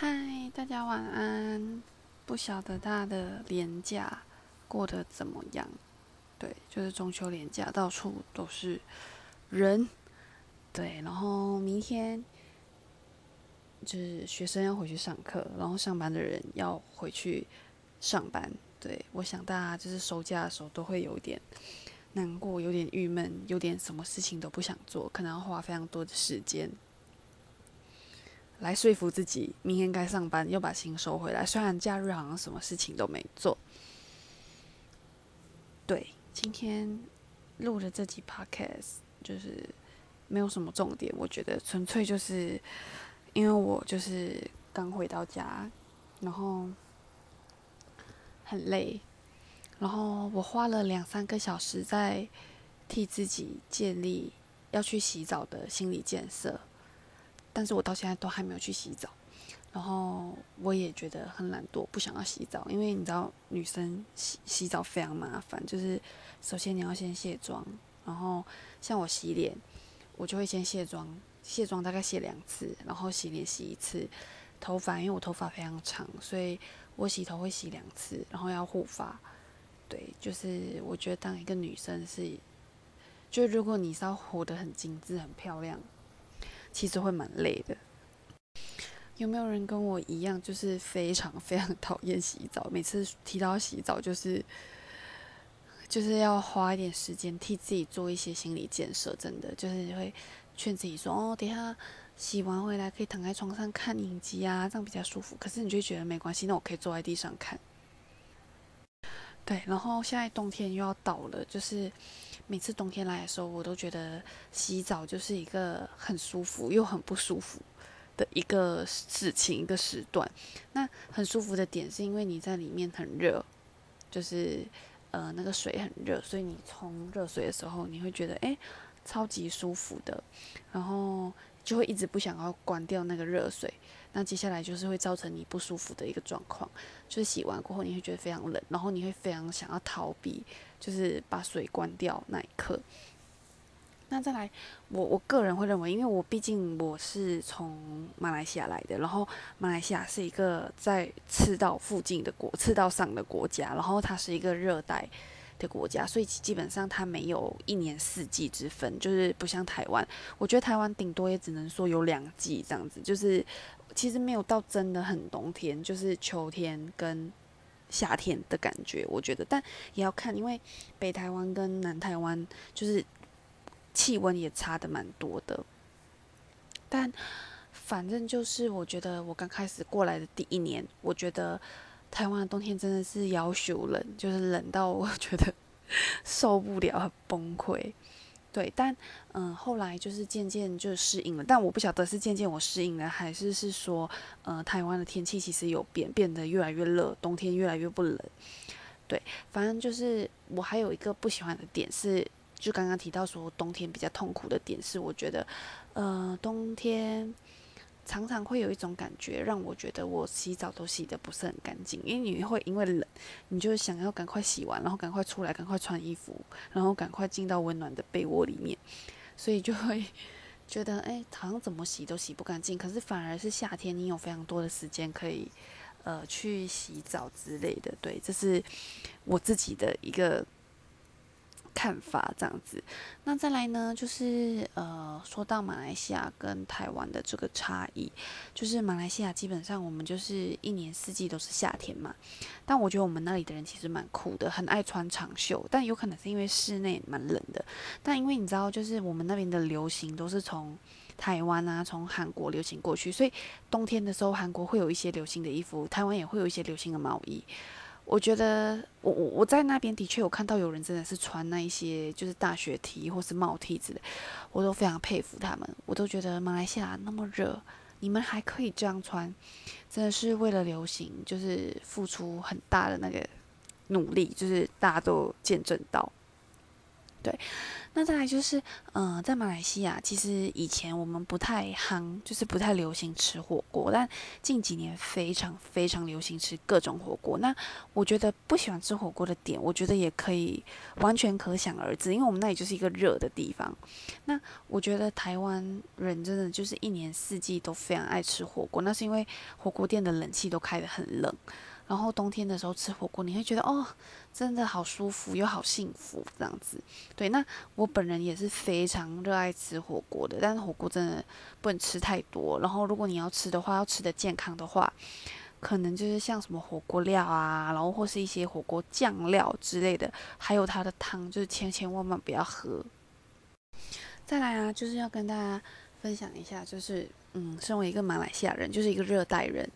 嗨，大家晚安。不晓得大家的年假过得怎么样？对，就是中秋连假，到处都是人。对，然后明天就是学生要回去上课，然后上班的人要回去上班。对，我想大家就是收假的时候都会有点难过，有点郁闷，有点什么事情都不想做，可能要花非常多的时间。来说服自己，明天该上班，又把心收回来。虽然假日好像什么事情都没做。对，今天录的这集 podcast 就是没有什么重点，我觉得纯粹就是因为我就是刚回到家，然后很累，然后我花了两三个小时在替自己建立要去洗澡的心理建设。但是我到现在都还没有去洗澡，然后我也觉得很懒惰，不想要洗澡，因为你知道女生洗洗澡非常麻烦，就是首先你要先卸妆，然后像我洗脸，我就会先卸妆，卸妆大概卸两次，然后洗脸洗一次，头发因为我头发非常长，所以我洗头会洗两次，然后要护发，对，就是我觉得当一个女生是，就如果你是要活得很精致、很漂亮。其实会蛮累的。有没有人跟我一样，就是非常非常讨厌洗澡？每次提到洗澡，就是就是要花一点时间替自己做一些心理建设。真的，就是会劝自己说：“哦，等下洗完回来可以躺在床上看影集啊，这样比较舒服。”可是你就觉得没关系，那我可以坐在地上看。对，然后现在冬天又要到了，就是每次冬天来的时候，我都觉得洗澡就是一个很舒服又很不舒服的一个事情，一个时段。那很舒服的点是因为你在里面很热，就是呃那个水很热，所以你冲热水的时候，你会觉得哎超级舒服的，然后就会一直不想要关掉那个热水。那接下来就是会造成你不舒服的一个状况，就是洗完过后你会觉得非常冷，然后你会非常想要逃避，就是把水关掉那一刻。那再来，我我个人会认为，因为我毕竟我是从马来西亚来的，然后马来西亚是一个在赤道附近的国，赤道上的国家，然后它是一个热带。的国家，所以基本上它没有一年四季之分，就是不像台湾。我觉得台湾顶多也只能说有两季这样子，就是其实没有到真的很冬天，就是秋天跟夏天的感觉。我觉得，但也要看，因为北台湾跟南台湾就是气温也差的蛮多的。但反正就是，我觉得我刚开始过来的第一年，我觉得。台湾的冬天真的是要求冷，就是冷到我觉得 受不了，很崩溃。对，但嗯，后来就是渐渐就适应了。但我不晓得是渐渐我适应了，还是是说，呃，台湾的天气其实有变，变得越来越热，冬天越来越不冷。对，反正就是我还有一个不喜欢的点是，就刚刚提到说冬天比较痛苦的点是，我觉得，呃，冬天。常常会有一种感觉，让我觉得我洗澡都洗得不是很干净，因为你会因为冷，你就想要赶快洗完，然后赶快出来，赶快穿衣服，然后赶快进到温暖的被窝里面，所以就会 觉得，哎，好像怎么洗都洗不干净。可是反而是夏天，你有非常多的时间可以，呃，去洗澡之类的。对，这是我自己的一个。看法这样子，那再来呢，就是呃，说到马来西亚跟台湾的这个差异，就是马来西亚基本上我们就是一年四季都是夏天嘛，但我觉得我们那里的人其实蛮酷的，很爱穿长袖，但有可能是因为室内蛮冷的，但因为你知道，就是我们那边的流行都是从台湾啊，从韩国流行过去，所以冬天的时候韩国会有一些流行的衣服，台湾也会有一些流行的毛衣。我觉得我我我在那边的确有看到有人真的是穿那一些就是大学 T 或是帽 T 之类，我都非常佩服他们。我都觉得马来西亚那么热，你们还可以这样穿，真的是为了流行，就是付出很大的那个努力，就是大家都见证到。对，那再来就是，嗯，在马来西亚，其实以前我们不太夯，就是不太流行吃火锅，但近几年非常非常流行吃各种火锅。那我觉得不喜欢吃火锅的点，我觉得也可以完全可想而知，因为我们那里就是一个热的地方。那我觉得台湾人真的就是一年四季都非常爱吃火锅，那是因为火锅店的冷气都开得很冷。然后冬天的时候吃火锅，你会觉得哦，真的好舒服又好幸福这样子。对，那我本人也是非常热爱吃火锅的，但是火锅真的不能吃太多。然后如果你要吃的话，要吃的健康的话，可能就是像什么火锅料啊，然后或是一些火锅酱料之类的，还有它的汤，就是千千万万不要喝。再来啊，就是要跟大家分享一下，就是嗯，身为一个马来西亚人，就是一个热带人，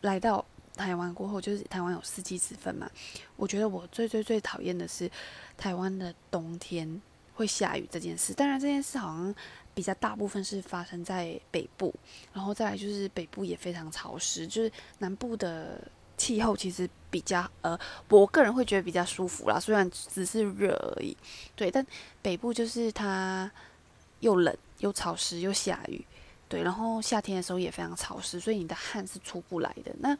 来到。台湾过后，就是台湾有四季之分嘛。我觉得我最最最讨厌的是台湾的冬天会下雨这件事。当然，这件事好像比较大部分是发生在北部，然后再来就是北部也非常潮湿。就是南部的气候其实比较呃，我个人会觉得比较舒服啦，虽然只是热而已。对，但北部就是它又冷又潮湿又下雨，对，然后夏天的时候也非常潮湿，所以你的汗是出不来的。那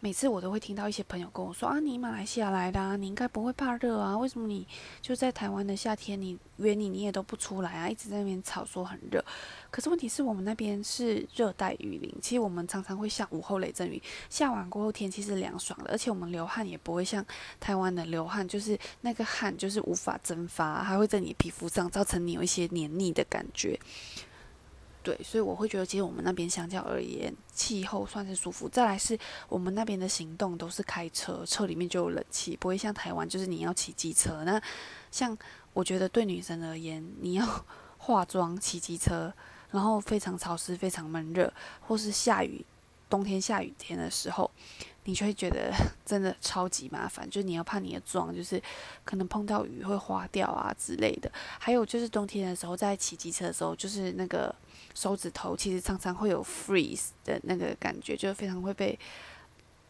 每次我都会听到一些朋友跟我说啊，你马来西亚来的，你应该不会怕热啊？为什么你就在台湾的夏天，你约你你也都不出来啊？一直在那边吵说很热。可是问题是我们那边是热带雨林，其实我们常常会下午后雷阵雨，下完过后天气是凉爽的，而且我们流汗也不会像台湾的流汗，就是那个汗就是无法蒸发，还会在你皮肤上造成你有一些黏腻的感觉。对，所以我会觉得，其实我们那边相较而言，气候算是舒服。再来是我们那边的行动都是开车，车里面就有冷气，不会像台湾，就是你要骑机车。那像我觉得对女生而言，你要 化妆、骑机车，然后非常潮湿、非常闷热，或是下雨，冬天下雨天的时候。你就会觉得 真的超级麻烦，就是你要怕你的妆就是可能碰到雨会花掉啊之类的。还有就是冬天的时候在骑机车的时候，就是那个手指头其实常常会有 freeze 的那个感觉，就非常会被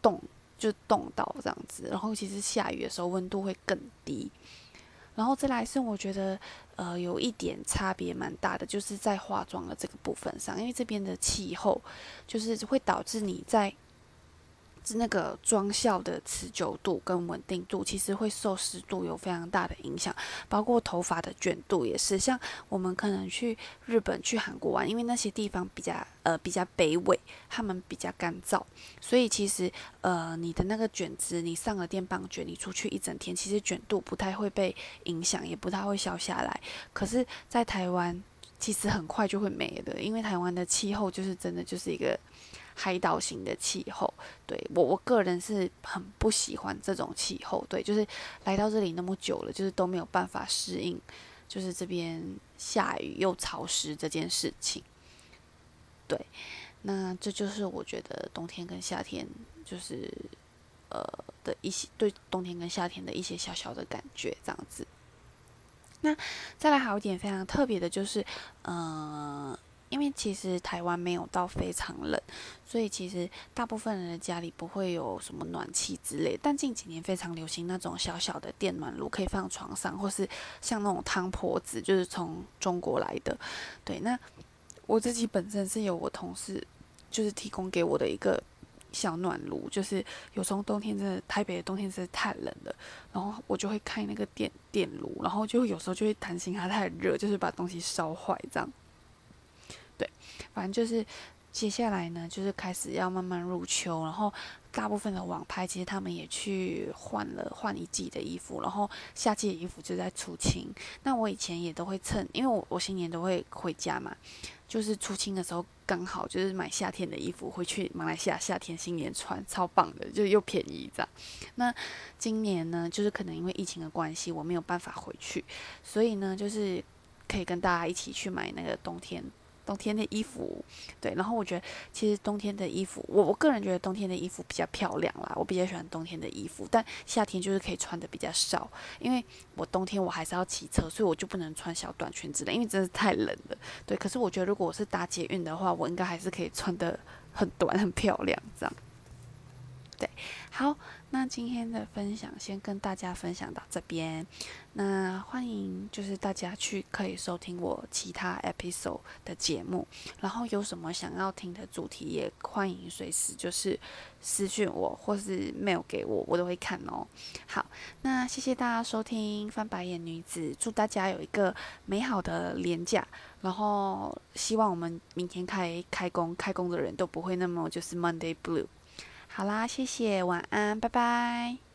冻，就冻到这样子。然后其实下雨的时候温度会更低。然后再来是我觉得呃有一点差别蛮大的，就是在化妆的这个部分上，因为这边的气候就是会导致你在那个妆效的持久度跟稳定度，其实会受湿度有非常大的影响，包括头发的卷度也是。像我们可能去日本、去韩国玩，因为那些地方比较呃比较北纬，他们比较干燥，所以其实呃你的那个卷子，你上了电棒卷，你出去一整天，其实卷度不太会被影响，也不太会消下来。可是，在台湾其实很快就会没了，因为台湾的气候就是真的就是一个。海岛型的气候，对我我个人是很不喜欢这种气候。对，就是来到这里那么久了，就是都没有办法适应，就是这边下雨又潮湿这件事情。对，那这就是我觉得冬天跟夏天就是呃的一些对冬天跟夏天的一些小小的感觉，这样子。那再来还有一点非常特别的，就是嗯。因为其实台湾没有到非常冷，所以其实大部分人的家里不会有什么暖气之类。但近几年非常流行那种小小的电暖炉，可以放床上，或是像那种汤婆子，就是从中国来的。对，那我自己本身是有我同事就是提供给我的一个小暖炉，就是有时候冬天真的台北的冬天真的太冷了，然后我就会开那个电电炉，然后就有时候就会担心它太热，就是把东西烧坏这样。对，反正就是接下来呢，就是开始要慢慢入秋，然后大部分的网拍其实他们也去换了换一季的衣服，然后夏季的衣服就在出清。那我以前也都会趁，因为我我新年都会回家嘛，就是出清的时候刚好就是买夏天的衣服回去马来西亚夏天新年穿，超棒的，就又便宜这样。那今年呢，就是可能因为疫情的关系，我没有办法回去，所以呢，就是可以跟大家一起去买那个冬天。冬天的衣服，对，然后我觉得其实冬天的衣服，我我个人觉得冬天的衣服比较漂亮啦，我比较喜欢冬天的衣服，但夏天就是可以穿的比较少，因为我冬天我还是要骑车，所以我就不能穿小短裙之类，因为真的太冷了，对。可是我觉得如果我是搭捷运的话，我应该还是可以穿的很短很漂亮这样。好，那今天的分享先跟大家分享到这边。那欢迎就是大家去可以收听我其他 episode 的节目，然后有什么想要听的主题，也欢迎随时就是私讯我或是 mail 给我，我都会看哦。好，那谢谢大家收听翻白眼女子，祝大家有一个美好的年假，然后希望我们明天开开工，开工的人都不会那么就是 Monday Blue。好啦，谢谢，晚安，拜拜。